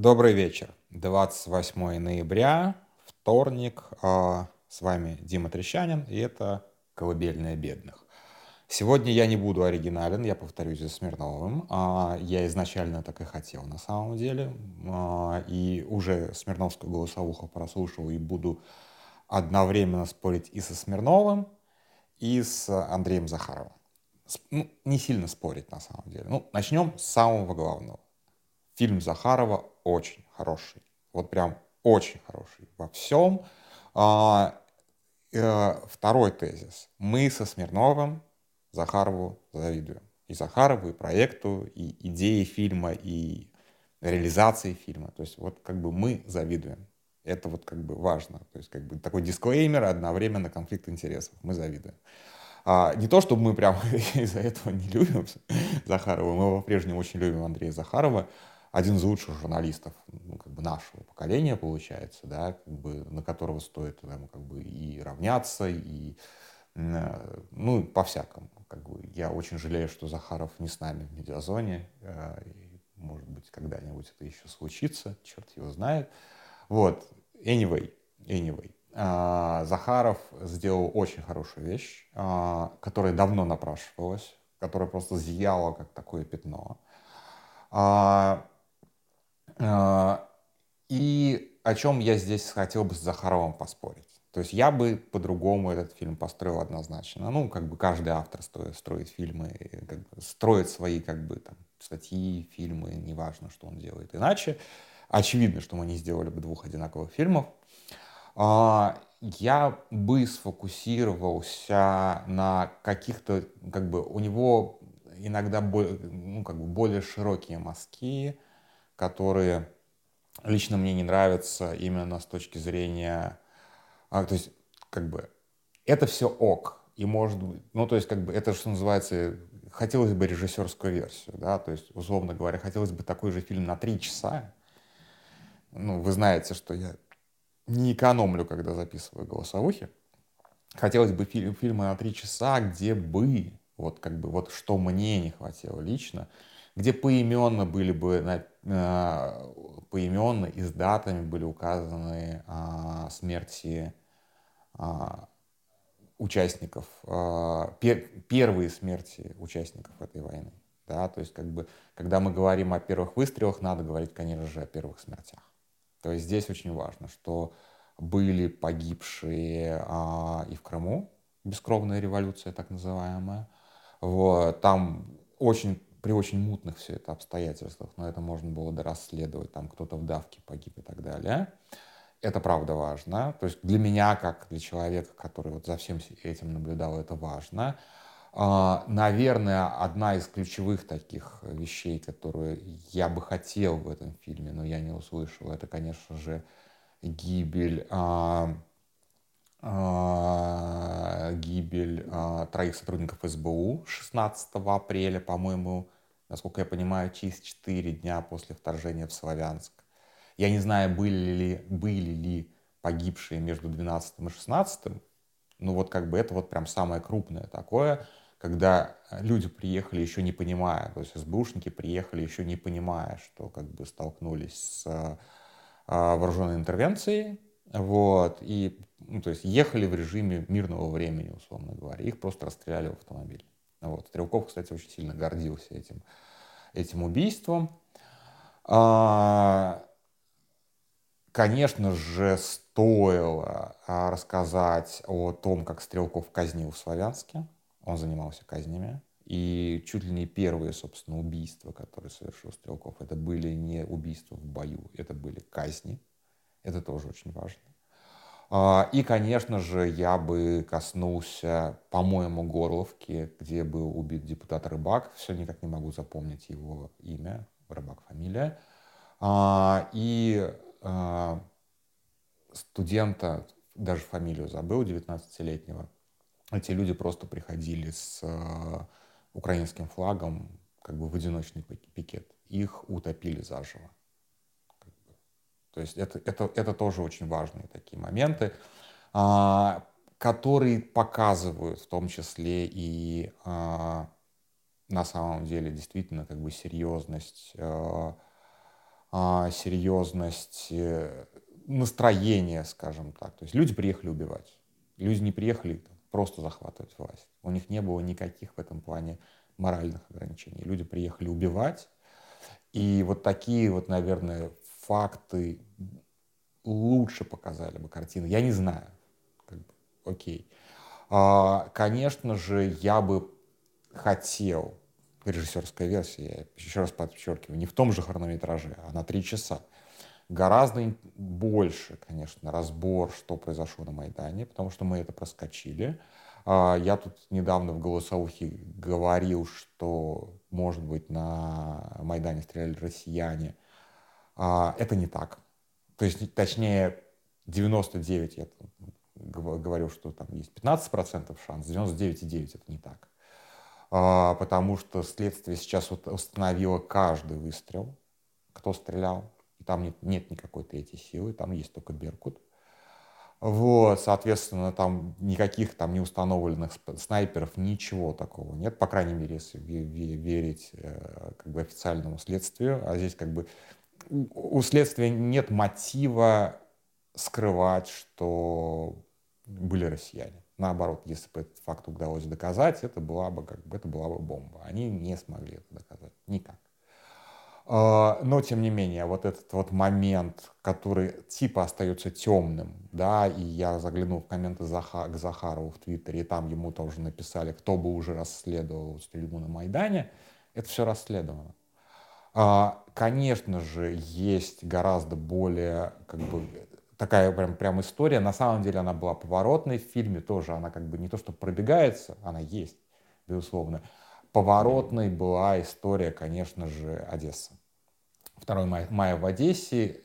Добрый вечер. 28 ноября, вторник. А, с вами Дима Трещанин, и это «Колыбельная бедных». Сегодня я не буду оригинален, я повторюсь за Смирновым. А, я изначально так и хотел на самом деле. А, и уже Смирновскую голосовуху прослушал и буду одновременно спорить и со Смирновым, и с Андреем Захаровым. Ну, не сильно спорить на самом деле. Ну, начнем с самого главного. Фильм Захарова очень хороший. Вот прям очень хороший во всем. А, э, второй тезис. Мы со Смирновым Захарову завидуем. И Захарову, и проекту, и идеи фильма, и реализации фильма. То есть вот как бы мы завидуем. Это вот как бы важно. То есть как бы такой дисклеймер, одновременно конфликт интересов. Мы завидуем. А, не то, чтобы мы прям из-за этого не любим Захарова, мы по-прежнему очень любим Андрея Захарова, один из лучших журналистов ну, как бы нашего поколения, получается, да, как бы, на которого стоит там, как бы, и равняться, и э, ну, по-всякому. Как бы, я очень жалею, что Захаров не с нами в медиазоне. Э, может быть, когда-нибудь это еще случится, черт его знает. Вот, anyway, anyway. А, Захаров сделал очень хорошую вещь, а, которая давно напрашивалась, которая просто зияла, как такое пятно. А, и о чем я здесь хотел бы с Захаровым поспорить. То есть я бы по-другому этот фильм построил однозначно. Ну, как бы каждый автор строит, строит фильмы, как бы строит свои как бы там статьи, фильмы, неважно, что он делает. Иначе очевидно, что мы не сделали бы двух одинаковых фильмов. А, я бы сфокусировался на каких-то, как бы у него иногда ну, как бы более широкие мазки, которые лично мне не нравятся именно с точки зрения... А, то есть, как бы, это все ок. И может быть, ну, то есть, как бы, это, что называется, хотелось бы режиссерскую версию, да, то есть, условно говоря, хотелось бы такой же фильм на три часа. Ну, вы знаете, что я не экономлю, когда записываю голосовухи. Хотелось бы фильм, фильмы на три часа, где бы, вот как бы, вот что мне не хватило лично, где поименно были бы, э, поименно и с датами были указаны а, смерти а, участников, а, первые смерти участников этой войны. Да, то есть, как бы, когда мы говорим о первых выстрелах, надо говорить, конечно же, о первых смертях. То есть здесь очень важно, что были погибшие а, и в Крыму, бескровная революция так называемая. Вот, там очень при очень мутных все это обстоятельствах, но это можно было дорасследовать, там кто-то в давке погиб и так далее. Это правда важно. То есть для меня, как для человека, который вот за всем этим наблюдал, это важно. А, наверное, одна из ключевых таких вещей, которые я бы хотел в этом фильме, но я не услышал, это, конечно же, гибель а, гибель а, троих сотрудников СБУ 16 апреля, по-моему, насколько я понимаю, через 4 дня после вторжения в Славянск. Я не знаю, были ли, были ли погибшие между 12 и 16, ну вот как бы это вот прям самое крупное такое, когда люди приехали еще не понимая, то есть СБУшники приехали еще не понимая, что как бы столкнулись с а, вооруженной интервенцией, вот, и, ну, то есть ехали в режиме мирного времени, условно говоря. Их просто расстреляли в автомобиль. Вот. Стрелков, кстати, очень сильно гордился этим, этим убийством. А, конечно же, стоило а, рассказать о том, как Стрелков казнил в Славянске. Он занимался казнями. И чуть ли не первые, собственно, убийства, которые совершил Стрелков, это были не убийства в бою, это были казни. Это тоже очень важно. А, и, конечно же, я бы коснулся, по-моему, Горловки, где был убит депутат Рыбак. Все никак не могу запомнить его имя. Рыбак фамилия. А, и а, студента, даже фамилию забыл, 19-летнего. Эти люди просто приходили с украинским флагом как бы в одиночный пикет. Их утопили заживо. То есть это, это, это тоже очень важные такие моменты, а, которые показывают в том числе и а, на самом деле действительно как бы серьезность а, а, серьезность э, настроения, скажем так. То есть люди приехали убивать. Люди не приехали просто захватывать власть. У них не было никаких в этом плане моральных ограничений. Люди приехали убивать. И вот такие вот, наверное, факты лучше показали бы картину. Я не знаю. Как бы, окей. А, конечно же, я бы хотел, режиссерская версия, я еще раз подчеркиваю, не в том же хронометраже, а на три часа. Гораздо больше, конечно, разбор, что произошло на Майдане, потому что мы это проскочили. А, я тут недавно в голосовухе говорил, что, может быть, на Майдане стреляли россияне. А, это не так. То есть, точнее, 99, я говорю, что там есть 15% шанс, 99,9 это не так. А, потому что следствие сейчас вот установило каждый выстрел, кто стрелял. И там нет, нет никакой третьей силы, там есть только Беркут. Вот, соответственно, там никаких там неустановленных снайперов, ничего такого нет, по крайней мере, если верить э, как бы официальному следствию. А здесь как бы у следствия нет мотива скрывать, что были россияне. Наоборот, если бы этот факт удалось доказать, это была бы, как бы, это была бы бомба. Они не смогли это доказать. Никак. А, но, тем не менее, вот этот вот момент, который типа остается темным, да, и я заглянул в комменты Заха, к Захарову в Твиттере, и там ему тоже написали, кто бы уже расследовал стрельбу на Майдане, это все расследовано. А, конечно же, есть гораздо более как бы такая прям, прям история. На самом деле она была поворотной в фильме тоже. Она как бы не то, что пробегается, она есть, безусловно. Поворотной была история, конечно же, Одесса. 2 мая, мая в Одессе.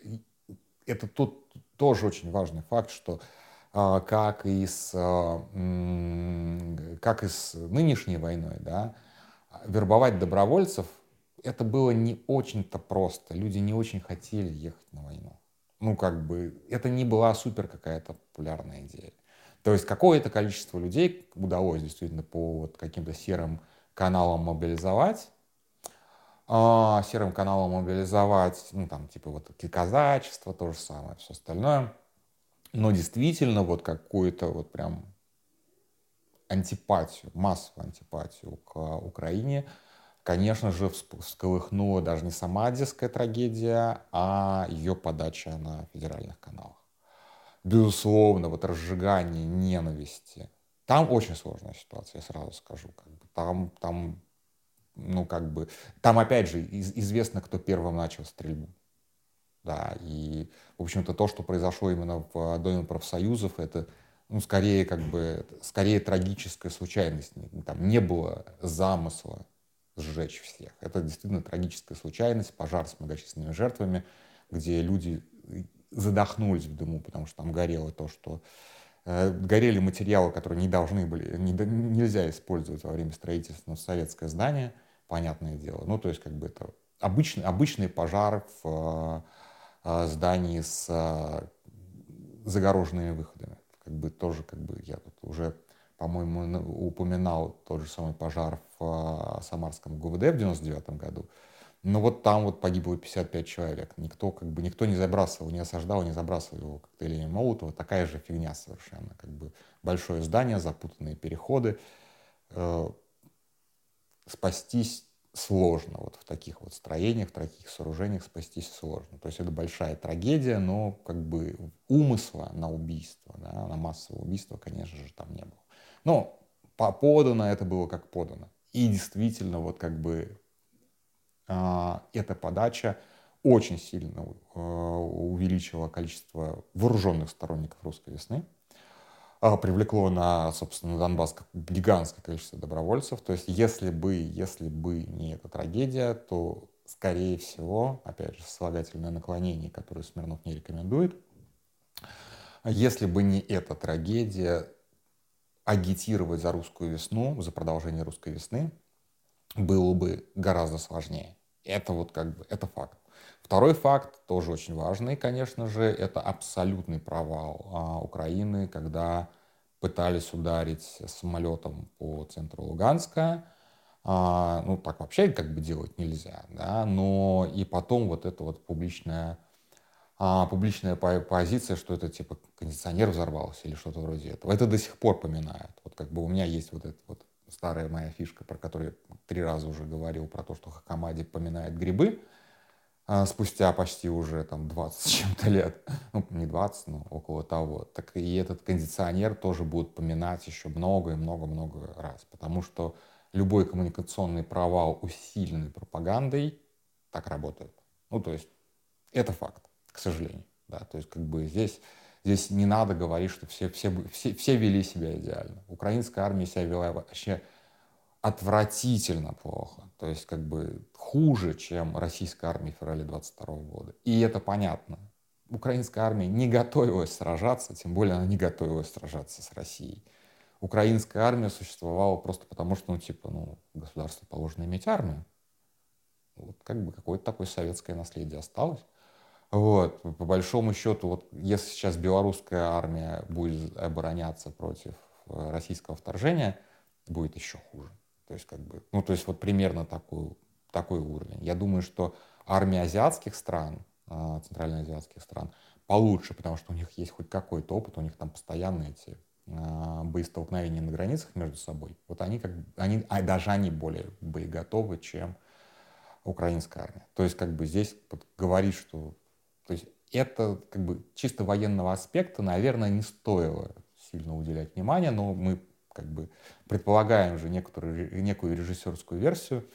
Это тут тоже очень важный факт, что а, как и с, а, как и с нынешней войной, да, вербовать добровольцев, это было не очень-то просто. Люди не очень хотели ехать на войну ну, как бы, это не была супер какая-то популярная идея. То есть какое-то количество людей удалось действительно по вот каким-то серым каналам мобилизовать, а, серым каналам мобилизовать, ну, там, типа, вот, казачество, то же самое, все остальное. Но действительно, вот какую-то вот прям антипатию, массовую антипатию к Украине – конечно же, всколыхнула даже не сама одесская трагедия, а ее подача на федеральных каналах. Безусловно, вот разжигание ненависти. Там очень сложная ситуация, я сразу скажу. Как бы, там, там, ну, как бы, там, опять же, из, известно, кто первым начал стрельбу. Да, и, в общем-то, то, что произошло именно в Доме профсоюзов, это, ну, скорее, как бы, скорее трагическая случайность. Там не было замысла сжечь всех. Это действительно трагическая случайность, пожар с многочисленными жертвами, где люди задохнулись в дыму, потому что там горело то, что э, горели материалы, которые не должны были, не, нельзя использовать во время строительства но советское здание, понятное дело. Ну, то есть, как бы это обычный, обычный пожар в э, здании с э, загороженными выходами. Как бы тоже, как бы я тут уже по-моему, упоминал тот же самый пожар в а, Самарском ГУВД в 99 году. Но вот там вот погибло 55 человек. Никто как бы никто не забрасывал, не осаждал, не забрасывал его коктейлями Молотова. Такая же фигня совершенно. Как бы большое здание, запутанные переходы. Э, спастись сложно. Вот в таких вот строениях, в таких сооружениях спастись сложно. То есть это большая трагедия, но как бы умысла на убийство, да, на массовое убийство, конечно же, там не было. Но подано это было как подано. И действительно, вот как бы э, эта подача очень сильно э, увеличила количество вооруженных сторонников русской весны, э, привлекло на, собственно, Донбасс гигантское количество добровольцев. То есть, если бы, если бы не эта трагедия, то, скорее всего, опять же, сослагательное наклонение, которое Смирнов не рекомендует, если бы не эта трагедия, агитировать за русскую весну, за продолжение русской весны было бы гораздо сложнее. Это вот как бы, это факт. Второй факт, тоже очень важный, конечно же, это абсолютный провал а, Украины, когда пытались ударить самолетом по центру Луганска, А, ну, так вообще как бы делать нельзя, да, но и потом вот эта вот публичная, а, публичная позиция, что это типа кондиционер взорвался или что-то вроде этого. Это до сих пор поминают. Вот как бы у меня есть вот эта вот старая моя фишка, про которую я три раза уже говорил, про то, что Хакамади поминает грибы, а, спустя почти уже там 20 с чем-то лет, ну не 20, но около того, так и этот кондиционер тоже будут поминать еще много и много-много раз, потому что любой коммуникационный провал, усиленный пропагандой, так работает. Ну, то есть это факт, к сожалению. Да, то есть как бы здесь, здесь не надо говорить, что все, все, все, все вели себя идеально. Украинская армия себя вела вообще отвратительно плохо. То есть как бы хуже, чем российская армия в феврале 22 года. И это понятно. Украинская армия не готовилась сражаться, тем более она не готовилась сражаться с Россией украинская армия существовала просто потому, что, ну, типа, ну, государству положено иметь армию. Вот как бы какое-то такое советское наследие осталось. Вот, по большому счету, вот если сейчас белорусская армия будет обороняться против э, российского вторжения, будет еще хуже. То есть, как бы, ну, то есть вот примерно такой, такой уровень. Я думаю, что армия азиатских стран, э, центральноазиатских стран, получше, потому что у них есть хоть какой-то опыт, у них там постоянно эти а, боестолкновения на границах между собой, вот они как они, а даже они более боеготовы, чем украинская армия. То есть как бы здесь говорить, что то есть это как бы чисто военного аспекта, наверное, не стоило сильно уделять внимание, но мы как бы предполагаем же некоторую, некую режиссерскую версию,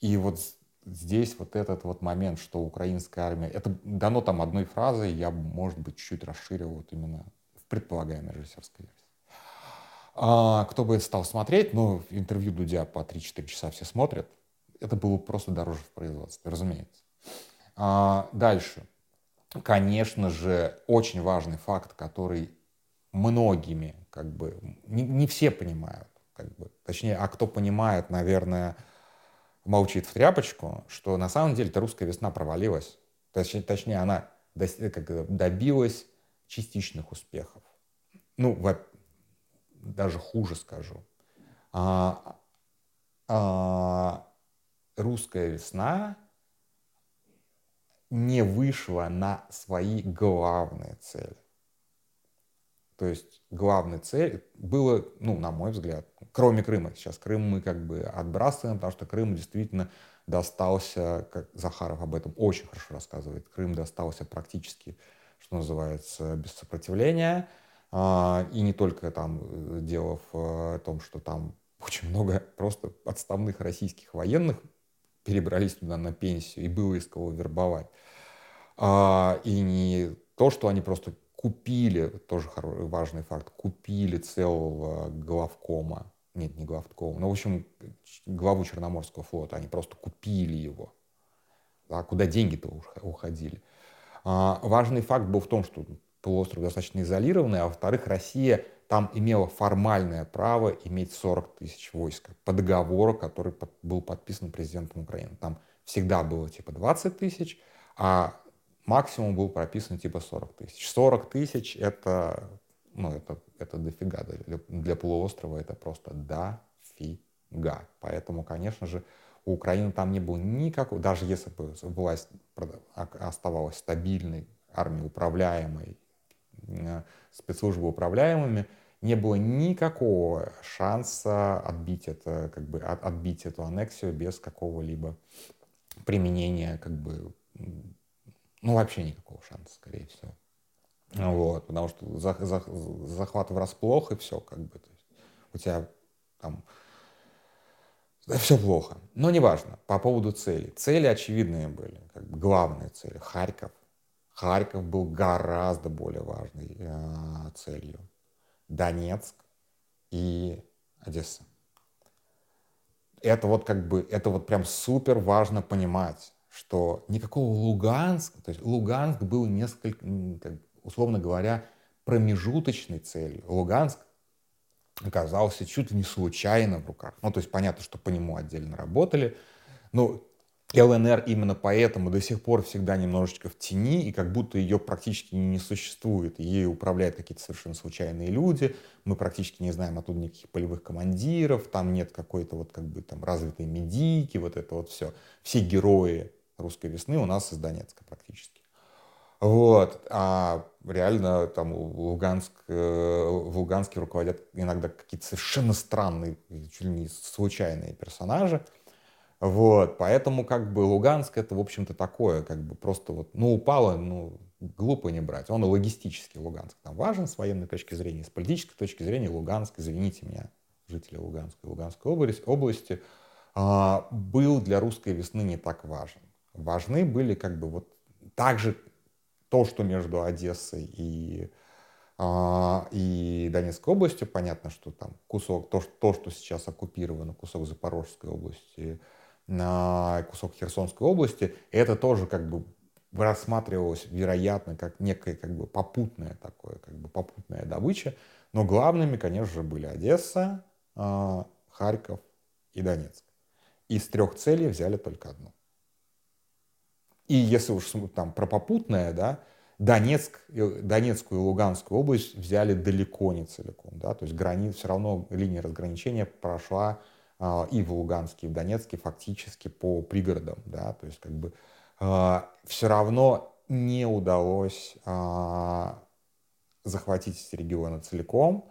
и вот здесь вот этот вот момент, что украинская армия, это дано там одной фразой, я, может быть, чуть-чуть расширил вот именно в предполагаемой режиссерской версии. А, кто бы стал смотреть, ну, интервью Дудя по 3-4 часа все смотрят, это было просто дороже в производстве, разумеется. А, дальше. Конечно же, очень важный факт, который многими, как бы, не, не все понимают, как бы, точнее, а кто понимает, наверное, молчит в тряпочку, что на самом деле эта русская весна провалилась. Точнее, точнее она добилась частичных успехов. Ну, даже хуже скажу. А, а, русская весна не вышла на свои главные цели. То есть главной цель было, ну, на мой взгляд, кроме Крыма. Сейчас Крым мы как бы отбрасываем, потому что Крым действительно достался, как Захаров об этом очень хорошо рассказывает, Крым достался практически, что называется, без сопротивления. А, и не только там э, дело в э, том, что там очень много просто отставных российских военных перебрались туда на пенсию, и было из кого вербовать. А, и не то, что они просто купили, тоже важный факт, купили целого главкома, нет, не главкома, ну, в общем, главу Черноморского флота, они просто купили его. А куда деньги-то уходили? А, важный факт был в том, что полуостров достаточно изолированный, а во-вторых, Россия там имела формальное право иметь 40 тысяч войск по договору, который был подписан президентом Украины. Там всегда было типа 20 тысяч, а максимум был прописан типа 40 тысяч. 40 тысяч это, ну, это, это дофига. Для, для полуострова это просто дофига. Поэтому, конечно же, у Украины там не было никакого, даже если бы власть оставалась стабильной, армия управляемой, спецслужбы управляемыми, не было никакого шанса отбить это, как бы от, отбить эту аннексию без какого-либо применения, как бы, ну вообще никакого шанса, скорее всего. Вот, потому что за, за, захват врасплох и все, как бы, то есть у тебя там все плохо. Но неважно, по поводу цели. Цели очевидные были, как бы главные цели. Харьков, Харьков был гораздо более важной э, целью. Донецк и Одесса. Это вот как бы, это вот прям супер важно понимать, что никакого Луганска, то есть Луганск был несколько, условно говоря, промежуточной целью. Луганск оказался чуть ли не случайно в руках. Ну, то есть понятно, что по нему отдельно работали. Но ЛНР именно поэтому до сих пор всегда немножечко в тени, и как будто ее практически не существует. Ей управляют какие-то совершенно случайные люди, мы практически не знаем оттуда никаких полевых командиров, там нет какой-то вот как бы там развитой медики, вот это вот все. Все герои русской весны у нас из Донецка практически. Вот, а реально там Луганск, э, в Луганске руководят иногда какие-то совершенно странные, чуть ли не случайные персонажи, вот, поэтому как бы Луганск это, в общем-то, такое, как бы просто вот, ну, упало, ну, глупо не брать. Он и логистически Луганск там важен с военной точки зрения, с политической точки зрения Луганск, извините меня, жители Луганской, Луганской области, области а, был для русской весны не так важен. Важны были как бы вот также то, что между Одессой и а, и Донецкой областью, понятно, что там кусок, то, то, что сейчас оккупировано, кусок Запорожской области, на кусок Херсонской области, это тоже как бы рассматривалось, вероятно, как некое как бы попутное такое, как бы попутная добыча. Но главными, конечно же, были Одесса, а, Харьков и Донецк. Из трех целей взяли только одну. И если уж там про попутное, да, Донецк, Донецкую и Луганскую область взяли далеко не целиком. Да, то есть границ, все равно линия разграничения прошла и в Луганске, и в Донецке фактически по пригородам, да, то есть как бы а, все равно не удалось а, захватить эти регионы целиком,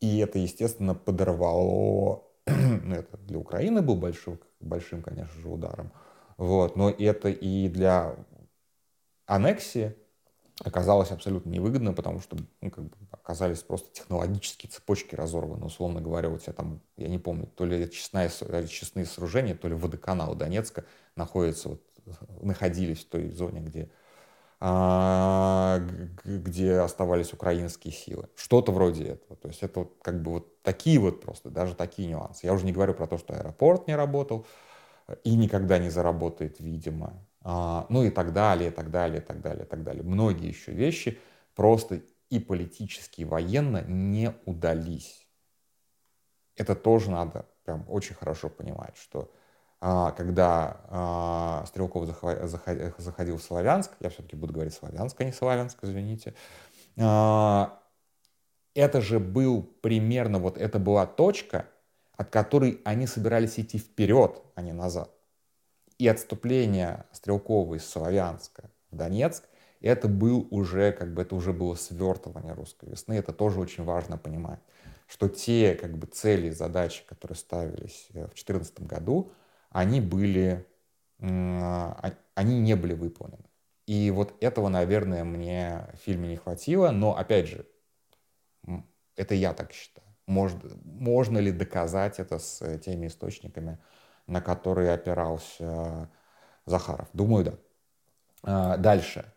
и это, естественно, подорвало, ну, это для Украины был большим, большим, конечно же, ударом, вот, но это и для аннексии оказалось абсолютно невыгодно, потому что ну, как бы оказались просто технологические цепочки разорваны. Условно говоря, у тебя там, я не помню, то ли честные, честные сооружения, то ли водоканал Донецка находятся, вот, находились в той зоне, где, а, где оставались украинские силы. Что-то вроде этого. То есть это вот как бы вот такие вот просто, даже такие нюансы. Я уже не говорю про то, что аэропорт не работал и никогда не заработает, видимо. А, ну и так далее, и так далее, и так далее, и так далее. Многие еще вещи просто и политически, и военно не удались. Это тоже надо прям очень хорошо понимать, что а, когда а, Стрелков заходил в Славянск, я все-таки буду говорить Славянск, а не Славянск, извините, это же был примерно, вот это была точка, от которой они собирались идти вперед, а не назад и отступление Стрелкова из Славянска в Донецк, это был уже, как бы, это уже было свертывание русской весны. Это тоже очень важно понимать, что те, как бы, цели, задачи, которые ставились э, в 2014 году, они были, а, они не были выполнены. И вот этого, наверное, мне в фильме не хватило, но, опять же, это я так считаю. Может, можно ли доказать это с э, теми источниками, на которые опирался Захаров? Думаю, да. А, дальше.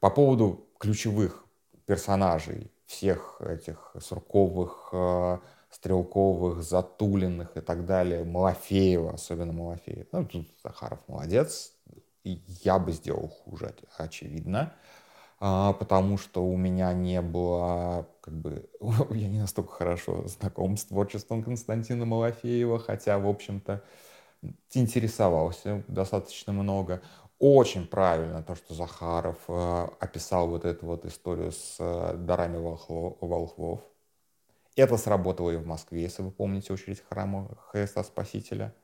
По поводу ключевых персонажей, всех этих Сурковых, а, Стрелковых, Затулиных и так далее, Малафеева, особенно Малафеева. Ну, тут Захаров молодец, я бы сделал хуже, очевидно, а, потому что у меня не было, как бы, я не настолько хорошо знаком с творчеством Константина Малафеева, хотя, в общем-то, интересовался достаточно много. Очень правильно то, что Захаров э, описал вот эту вот историю с э, дарами волхвов. Это сработало и в Москве, если вы помните очередь храма Христа Спасителя.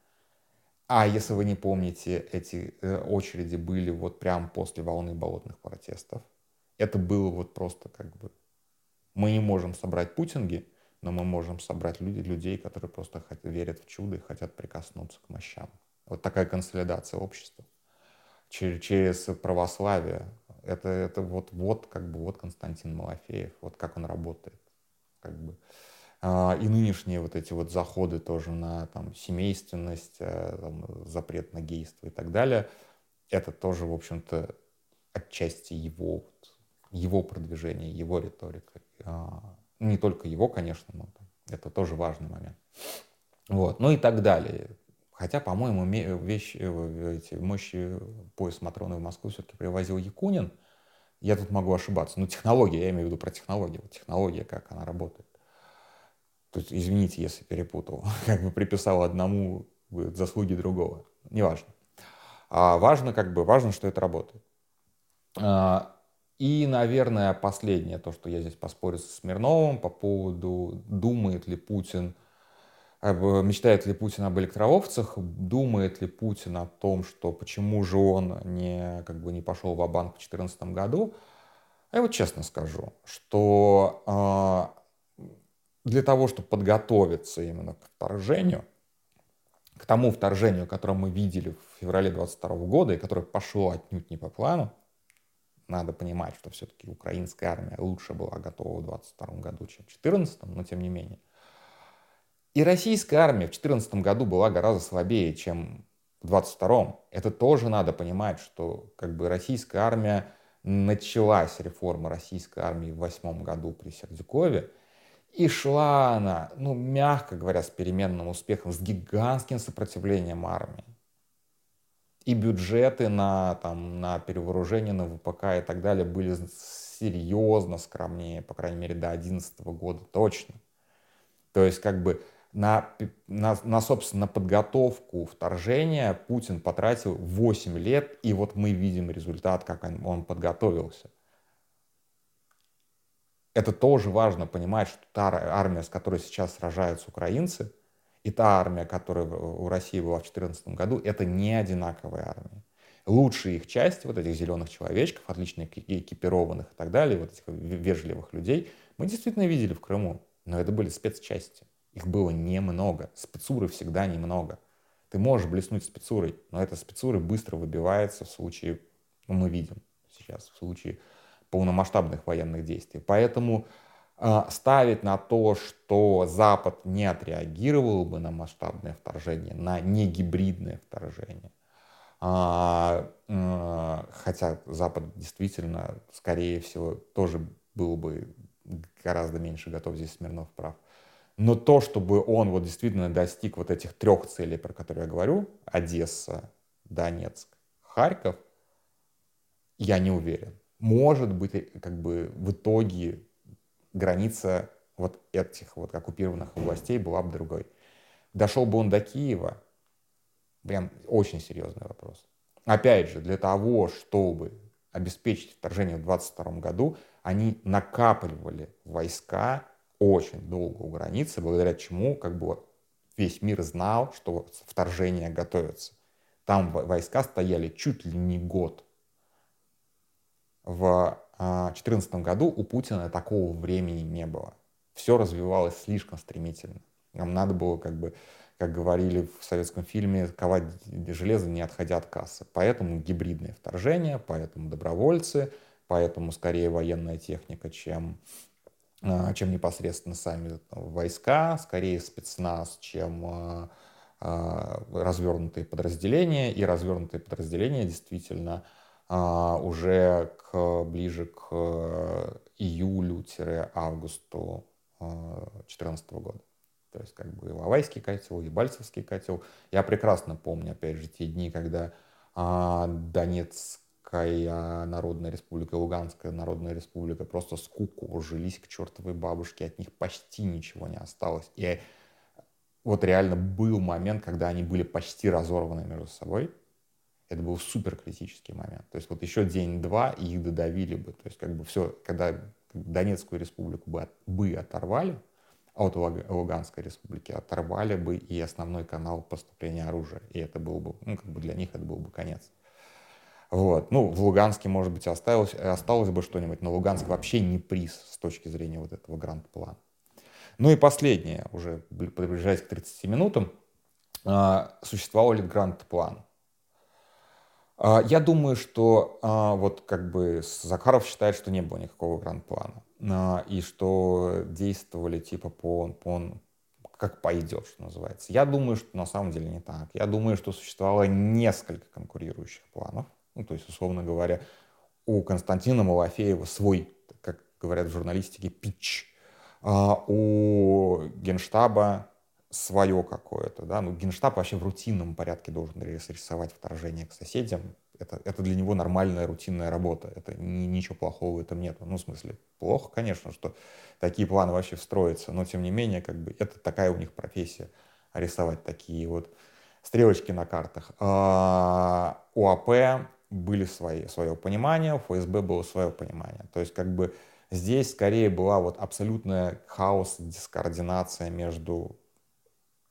А если вы не помните, эти э, очереди были вот прям после волны болотных протестов. Это было вот просто как бы... Мы не можем собрать путинги, но мы можем собрать люди, людей, которые просто хотят, верят в чудо и хотят прикоснуться к мощам. Вот такая консолидация общества через, через православие. Это, это вот, вот, как бы, вот Константин Малафеев, вот как он работает. Как бы. А, и нынешние вот эти вот заходы тоже на там, семейственность, э, там, запрет на гейство и так далее, это тоже, в общем-то, отчасти его, его продвижение, его риторика. Не только его, конечно, но это тоже важный момент. Вот. Ну и так далее. Хотя, по-моему, вещи, э, эти мощи пояс Матроны в Москву все-таки привозил Якунин. Я тут могу ошибаться. Но технология, я имею в виду про технологию. Технология, как она работает. То есть, извините, если перепутал. Как бы приписал одному заслуги другого. Неважно. А важно, как бы, важно, что это работает. А, и, наверное, последнее, то, что я здесь поспорю со Смирновым по поводу, думает ли Путин, мечтает ли Путин об электроовцах, думает ли Путин о том, что почему же он не, как бы, не пошел в банк в 2014 году. А я вот честно скажу, что э, для того, чтобы подготовиться именно к вторжению, к тому вторжению, которое мы видели в феврале 22 года и которое пошло отнюдь не по плану, надо понимать, что все-таки украинская армия лучше была готова в 22 году, чем в 2014, но тем не менее. И российская армия в 2014 году была гораздо слабее, чем в 22 Это тоже надо понимать, что как бы российская армия, началась реформа российской армии в 2008 году при Сердюкове, и шла она, ну, мягко говоря, с переменным успехом, с гигантским сопротивлением армии. И бюджеты на, там, на перевооружение, на ВПК и так далее были серьезно скромнее, по крайней мере, до 2011 года точно. То есть, как бы, на, на, на, собственно, подготовку вторжения Путин потратил 8 лет, и вот мы видим результат, как он, он подготовился. Это тоже важно понимать, что та армия, с которой сейчас сражаются украинцы, и та армия, которая у России была в 2014 году, это не одинаковые армии. Лучшие их части, вот этих зеленых человечков, отлично экипированных и так далее, вот этих вежливых людей, мы действительно видели в Крыму, но это были спецчасти. Их было немного. Спецуры всегда немного. Ты можешь блеснуть спецурой, но эта спецура быстро выбивается в случае, ну, мы видим сейчас, в случае полномасштабных военных действий. Поэтому ставить на то, что Запад не отреагировал бы на масштабное вторжение, на негибридное вторжение, а, хотя Запад действительно, скорее всего, тоже был бы гораздо меньше готов, здесь Смирнов прав, но то, чтобы он вот действительно достиг вот этих трех целей, про которые я говорю, Одесса, Донецк, Харьков, я не уверен. Может быть, как бы в итоге граница вот этих вот оккупированных областей была бы другой. Дошел бы он до Киева, прям очень серьезный вопрос. Опять же, для того, чтобы обеспечить вторжение в 22 году, они накапливали войска очень долго у границы, благодаря чему как бы весь мир знал, что вторжение готовится. Там войска стояли чуть ли не год. В 2014 а, году у Путина такого времени не было. Все развивалось слишком стремительно. Нам надо было, как бы, как говорили в советском фильме, ковать железо, не отходя от кассы. Поэтому гибридное вторжение, поэтому добровольцы, поэтому скорее военная техника, чем а, чем непосредственно сами войска, скорее спецназ, чем а, развернутые подразделения. И развернутые подразделения действительно уже к, ближе к июлю-августу 2014 года. То есть как бы Иловайский котел, и Бальцевский котел. Я прекрасно помню, опять же, те дни, когда Донецк Луганская Народная Республика, Луганская Народная Республика просто скуку ужились к чертовой бабушке, от них почти ничего не осталось. И вот реально был момент, когда они были почти разорваны между собой. Это был супер критический момент. То есть вот еще день-два, и их додавили бы. То есть как бы все, когда Донецкую республику бы, от, бы оторвали, а от Луганской республики оторвали бы и основной канал поступления оружия. И это был бы, ну, как бы для них это был бы конец. Вот. Ну, в Луганске, может быть, осталось, осталось бы что-нибудь, но Луганск вообще не приз с точки зрения вот этого гранд-плана. Ну и последнее, уже приближаясь к 30 минутам, а, существовал ли гранд-план? А, я думаю, что а, вот как бы Захаров считает, что не было никакого гранд-плана. И что действовали типа по, по, как пойдет, что называется. Я думаю, что на самом деле не так. Я думаю, что существовало несколько конкурирующих планов. Ну, то есть, условно говоря, у Константина Малафеева свой, как говорят в журналистике, пич. А у Генштаба свое какое-то, да, ну, Генштаб вообще в рутинном порядке должен рисовать вторжение к соседям, это, это для него нормальная рутинная работа, это ни, ничего плохого в этом нет, ну, в смысле, плохо, конечно, что такие планы вообще встроятся, но, тем не менее, как бы, это такая у них профессия, рисовать такие вот стрелочки на картах. А, у АП были свои, свое понимание, у ФСБ было свое понимание. То есть как бы здесь скорее была вот абсолютная хаос, дискоординация между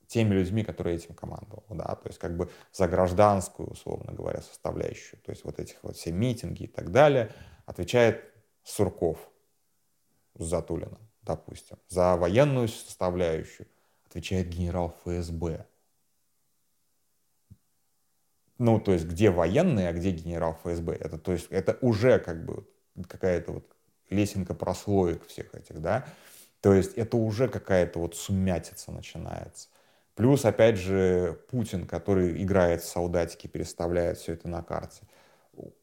теми людьми, которые этим командовал, да, то есть как бы за гражданскую, условно говоря, составляющую, то есть вот этих вот все митинги и так далее, отвечает Сурков с Затулиным, допустим. За военную составляющую отвечает генерал ФСБ. Ну, то есть, где военные, а где генерал ФСБ. Это, то есть, это уже как бы какая-то вот лесенка прослоек всех этих, да. То есть, это уже какая-то вот сумятица начинается. Плюс, опять же, Путин, который играет в солдатики, переставляет все это на карте.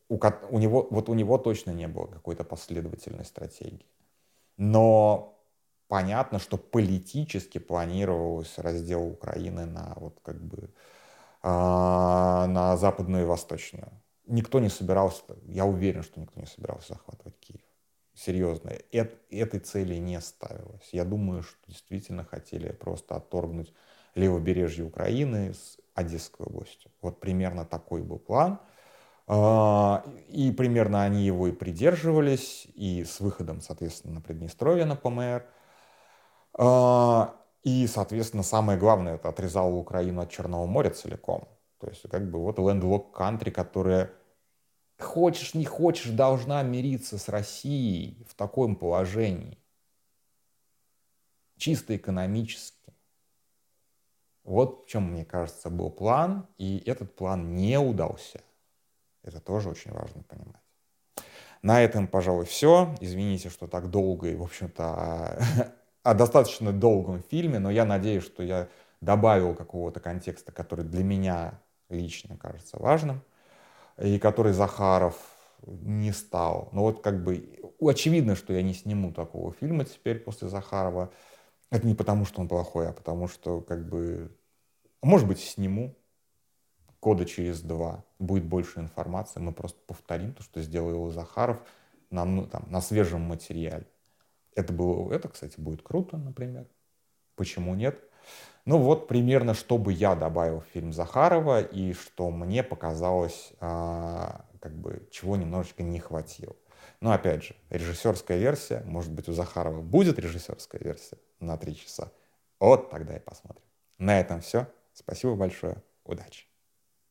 У, у него, вот у него точно не было какой-то последовательной стратегии. Но понятно, что политически планировалось раздел Украины на вот как бы а, на западную и восточную. Никто не собирался, я уверен, что никто не собирался захватывать Киев. Серьезно, этой цели не ставилось. Я думаю, что действительно хотели просто отторгнуть левобережье Украины с Одесской областью. Вот примерно такой был план. А, и примерно они его и придерживались, и с выходом, соответственно, на Приднестровье, на ПМР. А, и, соответственно, самое главное, это отрезало Украину от Черного моря целиком. То есть, как бы, вот landlocked country, которая, хочешь, не хочешь, должна мириться с Россией в таком положении. Чисто экономически. Вот в чем, мне кажется, был план, и этот план не удался. Это тоже очень важно понимать. На этом, пожалуй, все. Извините, что так долго и, в общем-то, о, достаточно долгом фильме, но я надеюсь, что я добавил какого-то контекста, который для меня лично кажется важным, и который Захаров не стал. Но вот как бы очевидно, что я не сниму такого фильма теперь после Захарова. Это не потому, что он плохой, а потому что, как бы, может быть, сниму года через два. Будет больше информации. Мы просто повторим то, что сделал Захаров на, ну, там, на свежем материале. Это, было, это, кстати, будет круто, например. Почему нет? Ну вот примерно, что бы я добавил в фильм Захарова и что мне показалось, а, как бы, чего немножечко не хватило. Но опять же, режиссерская версия, может быть, у Захарова будет режиссерская версия на три часа. Вот тогда и посмотрим. На этом все. Спасибо большое. Удачи.